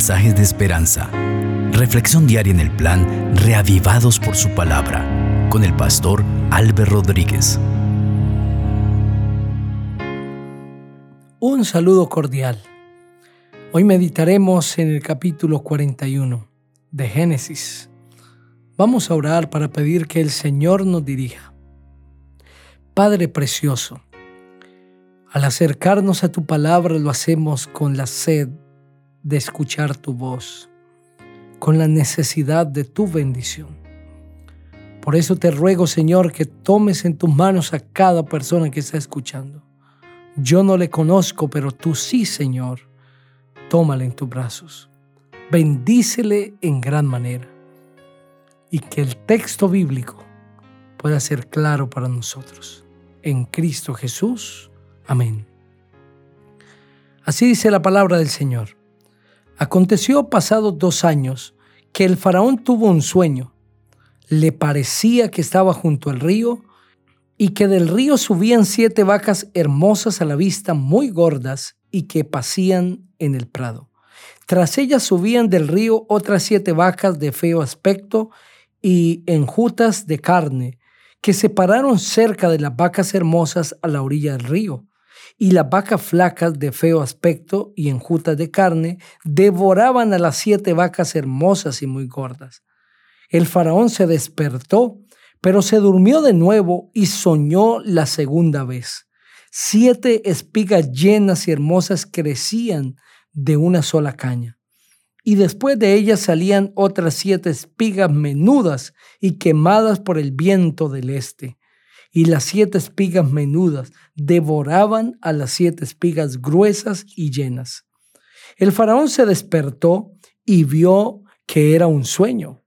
mensajes de esperanza. Reflexión diaria en el plan Reavivados por su palabra con el pastor Álvaro Rodríguez. Un saludo cordial. Hoy meditaremos en el capítulo 41 de Génesis. Vamos a orar para pedir que el Señor nos dirija. Padre precioso, al acercarnos a tu palabra lo hacemos con la sed de escuchar tu voz, con la necesidad de tu bendición. Por eso te ruego, Señor, que tomes en tus manos a cada persona que está escuchando. Yo no le conozco, pero tú sí, Señor. Tómale en tus brazos. Bendícele en gran manera. Y que el texto bíblico pueda ser claro para nosotros. En Cristo Jesús. Amén. Así dice la palabra del Señor. Aconteció pasados dos años que el faraón tuvo un sueño. Le parecía que estaba junto al río y que del río subían siete vacas hermosas a la vista, muy gordas, y que pasían en el prado. Tras ellas subían del río otras siete vacas de feo aspecto y enjutas de carne, que se pararon cerca de las vacas hermosas a la orilla del río y las vacas flacas de feo aspecto y enjutas de carne devoraban a las siete vacas hermosas y muy gordas. El faraón se despertó, pero se durmió de nuevo y soñó la segunda vez. Siete espigas llenas y hermosas crecían de una sola caña. Y después de ellas salían otras siete espigas menudas y quemadas por el viento del este y las siete espigas menudas devoraban a las siete espigas gruesas y llenas. El faraón se despertó y vio que era un sueño.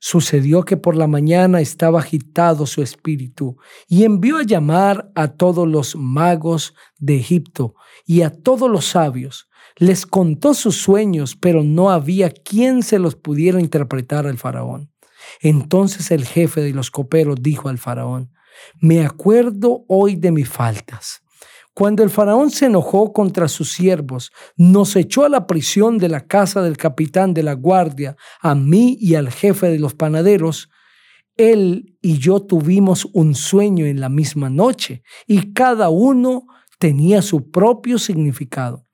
Sucedió que por la mañana estaba agitado su espíritu y envió a llamar a todos los magos de Egipto y a todos los sabios. Les contó sus sueños, pero no había quien se los pudiera interpretar al faraón. Entonces el jefe de los coperos dijo al faraón, me acuerdo hoy de mis faltas. Cuando el faraón se enojó contra sus siervos, nos echó a la prisión de la casa del capitán de la guardia, a mí y al jefe de los panaderos, él y yo tuvimos un sueño en la misma noche y cada uno tenía su propio significado.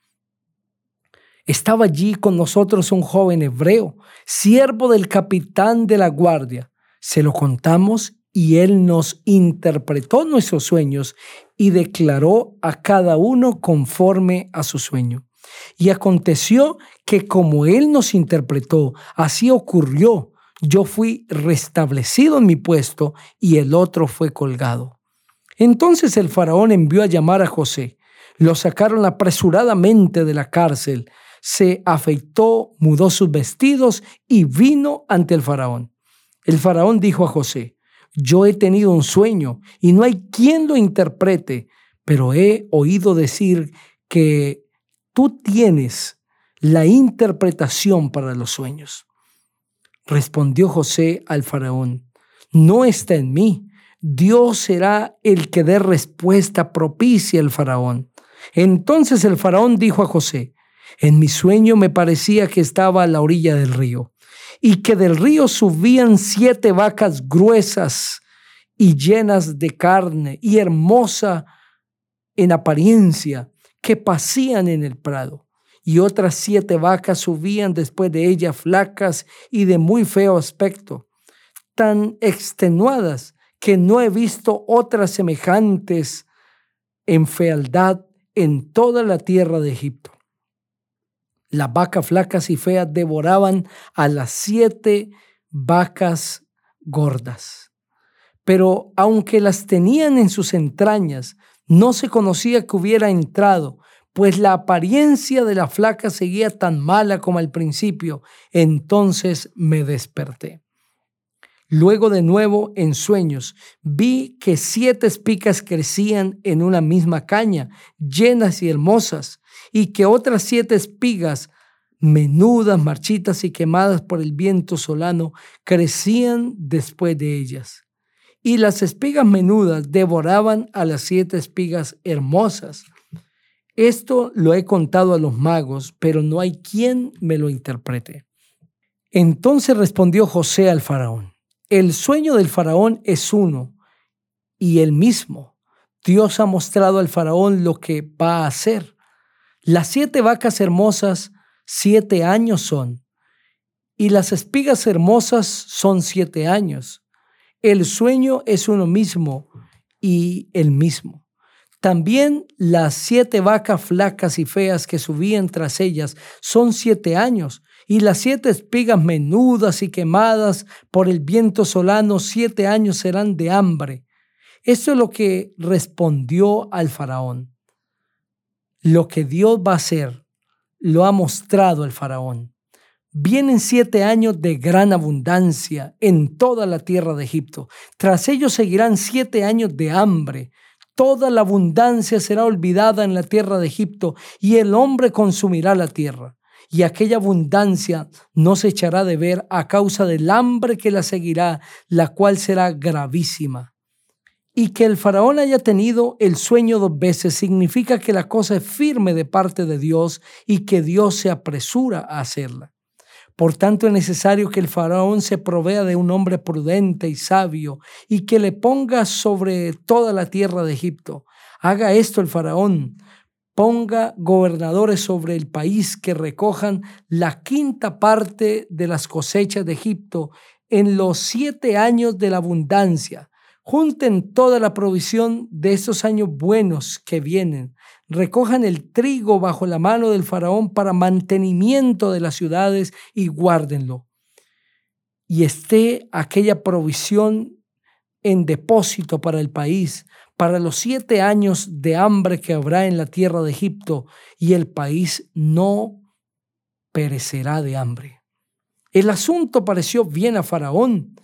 Estaba allí con nosotros un joven hebreo, siervo del capitán de la guardia. Se lo contamos y Él nos interpretó nuestros sueños y declaró a cada uno conforme a su sueño. Y aconteció que como Él nos interpretó, así ocurrió. Yo fui restablecido en mi puesto y el otro fue colgado. Entonces el faraón envió a llamar a José. Lo sacaron apresuradamente de la cárcel. Se afeitó, mudó sus vestidos y vino ante el faraón. El faraón dijo a José, yo he tenido un sueño y no hay quien lo interprete, pero he oído decir que tú tienes la interpretación para los sueños. Respondió José al faraón, no está en mí. Dios será el que dé respuesta propicia al faraón. Entonces el faraón dijo a José, en mi sueño me parecía que estaba a la orilla del río y que del río subían siete vacas gruesas y llenas de carne y hermosa en apariencia, que pasían en el prado. Y otras siete vacas subían después de ellas flacas y de muy feo aspecto, tan extenuadas que no he visto otras semejantes en fealdad en toda la tierra de Egipto. Las vacas flacas y feas devoraban a las siete vacas gordas. Pero aunque las tenían en sus entrañas, no se conocía que hubiera entrado, pues la apariencia de la flaca seguía tan mala como al principio. Entonces me desperté. Luego de nuevo en sueños vi que siete espicas crecían en una misma caña, llenas y hermosas, y que otras siete espigas, menudas, marchitas y quemadas por el viento solano, crecían después de ellas. Y las espigas menudas devoraban a las siete espigas hermosas. Esto lo he contado a los magos, pero no hay quien me lo interprete. Entonces respondió José al faraón, el sueño del faraón es uno y el mismo. Dios ha mostrado al faraón lo que va a hacer. Las siete vacas hermosas, siete años son, y las espigas hermosas son siete años. El sueño es uno mismo y el mismo. También las siete vacas flacas y feas que subían tras ellas son siete años, y las siete espigas menudas y quemadas por el viento solano siete años serán de hambre. Esto es lo que respondió al faraón. Lo que Dios va a hacer lo ha mostrado el faraón. Vienen siete años de gran abundancia en toda la tierra de Egipto. Tras ellos seguirán siete años de hambre. Toda la abundancia será olvidada en la tierra de Egipto y el hombre consumirá la tierra. Y aquella abundancia no se echará de ver a causa del hambre que la seguirá, la cual será gravísima. Y que el faraón haya tenido el sueño dos veces significa que la cosa es firme de parte de Dios y que Dios se apresura a hacerla. Por tanto, es necesario que el faraón se provea de un hombre prudente y sabio y que le ponga sobre toda la tierra de Egipto. Haga esto el faraón, ponga gobernadores sobre el país que recojan la quinta parte de las cosechas de Egipto en los siete años de la abundancia. Junten toda la provisión de estos años buenos que vienen recojan el trigo bajo la mano del faraón para mantenimiento de las ciudades y guárdenlo. Y esté aquella provisión en depósito para el país, para los siete años de hambre que habrá en la tierra de Egipto, y el país no perecerá de hambre. El asunto pareció bien a Faraón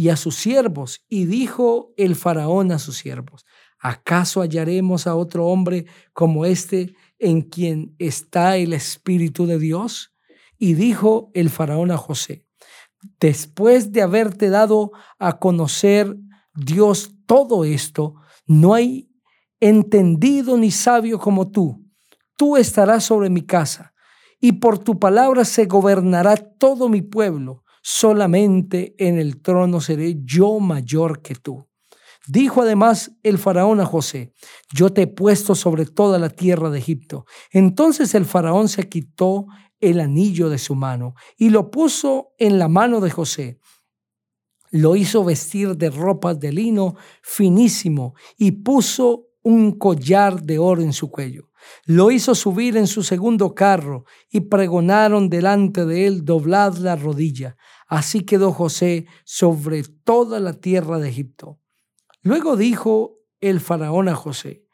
y a sus siervos, y dijo el Faraón a sus siervos, ¿acaso hallaremos a otro hombre como este en quien está el Espíritu de Dios? Y dijo el faraón a José, después de haberte dado a conocer Dios todo esto, no hay entendido ni sabio como tú. Tú estarás sobre mi casa, y por tu palabra se gobernará todo mi pueblo. Solamente en el trono seré yo mayor que tú. Dijo además el faraón a José, yo te he puesto sobre toda la tierra de Egipto. Entonces el faraón se quitó el anillo de su mano y lo puso en la mano de José. Lo hizo vestir de ropas de lino finísimo y puso un collar de oro en su cuello. Lo hizo subir en su segundo carro y pregonaron delante de él, doblad la rodilla. Así quedó José sobre toda la tierra de Egipto. Luego dijo el faraón a José,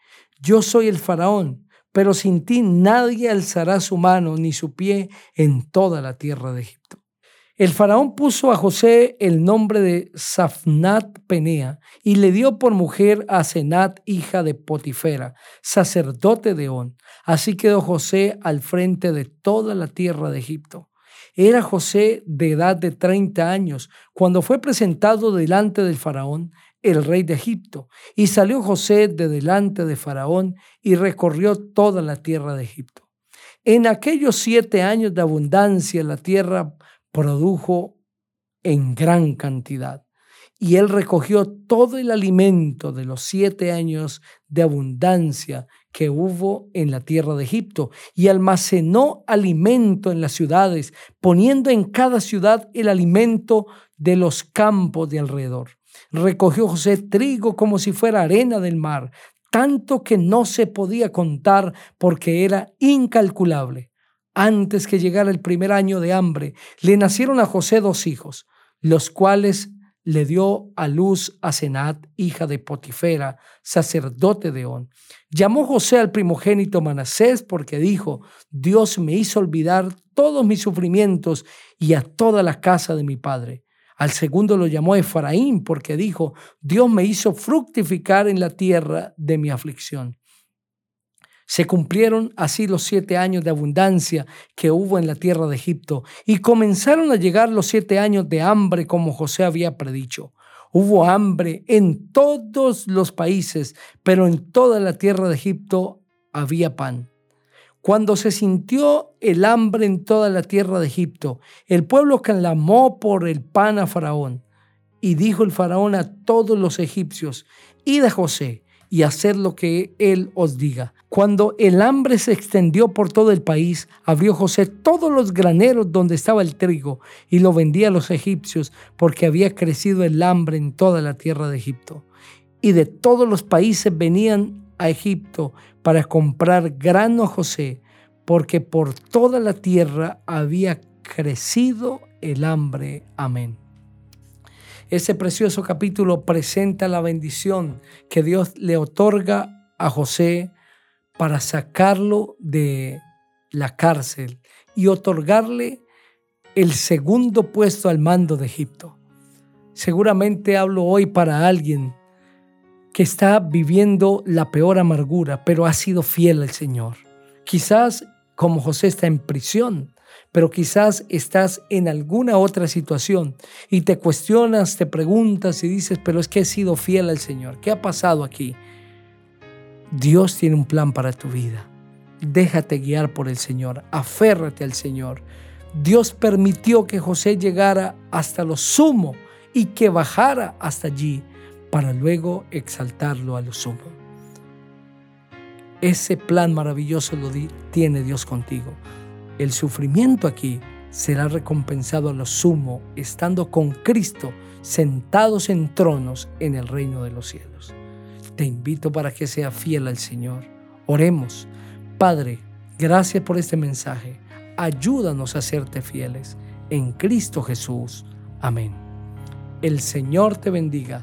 yo soy el faraón, pero sin ti nadie alzará su mano ni su pie en toda la tierra de Egipto. El faraón puso a José el nombre de Safnat Penea y le dio por mujer a Senat, hija de Potifera, sacerdote de On. Así quedó José al frente de toda la tierra de Egipto. Era José de edad de 30 años cuando fue presentado delante del faraón el rey de Egipto. Y salió José de delante de Faraón y recorrió toda la tierra de Egipto. En aquellos siete años de abundancia la tierra produjo en gran cantidad. Y él recogió todo el alimento de los siete años de abundancia que hubo en la tierra de Egipto y almacenó alimento en las ciudades, poniendo en cada ciudad el alimento de los campos de alrededor. Recogió José trigo como si fuera arena del mar, tanto que no se podía contar porque era incalculable. Antes que llegara el primer año de hambre, le nacieron a José dos hijos, los cuales le dio a luz a Senat, hija de Potifera, sacerdote de On. Llamó José al primogénito Manasés porque dijo, Dios me hizo olvidar todos mis sufrimientos y a toda la casa de mi padre. Al segundo lo llamó Efraín porque dijo, Dios me hizo fructificar en la tierra de mi aflicción. Se cumplieron así los siete años de abundancia que hubo en la tierra de Egipto y comenzaron a llegar los siete años de hambre como José había predicho. Hubo hambre en todos los países, pero en toda la tierra de Egipto había pan. Cuando se sintió el hambre en toda la tierra de Egipto, el pueblo clamó por el pan a Faraón. Y dijo el faraón a todos los egipcios, id a José y haced lo que él os diga. Cuando el hambre se extendió por todo el país, abrió José todos los graneros donde estaba el trigo y lo vendía a los egipcios porque había crecido el hambre en toda la tierra de Egipto. Y de todos los países venían a Egipto para comprar grano a José, porque por toda la tierra había crecido el hambre. Amén. Ese precioso capítulo presenta la bendición que Dios le otorga a José para sacarlo de la cárcel y otorgarle el segundo puesto al mando de Egipto. Seguramente hablo hoy para alguien que está viviendo la peor amargura, pero ha sido fiel al Señor. Quizás como José está en prisión, pero quizás estás en alguna otra situación y te cuestionas, te preguntas y dices, pero es que he sido fiel al Señor. ¿Qué ha pasado aquí? Dios tiene un plan para tu vida. Déjate guiar por el Señor, aférrate al Señor. Dios permitió que José llegara hasta lo sumo y que bajara hasta allí para luego exaltarlo a lo sumo. Ese plan maravilloso lo tiene Dios contigo. El sufrimiento aquí será recompensado a lo sumo estando con Cristo sentados en tronos en el reino de los cielos. Te invito para que sea fiel al Señor. Oremos. Padre, gracias por este mensaje. Ayúdanos a serte fieles. En Cristo Jesús. Amén. El Señor te bendiga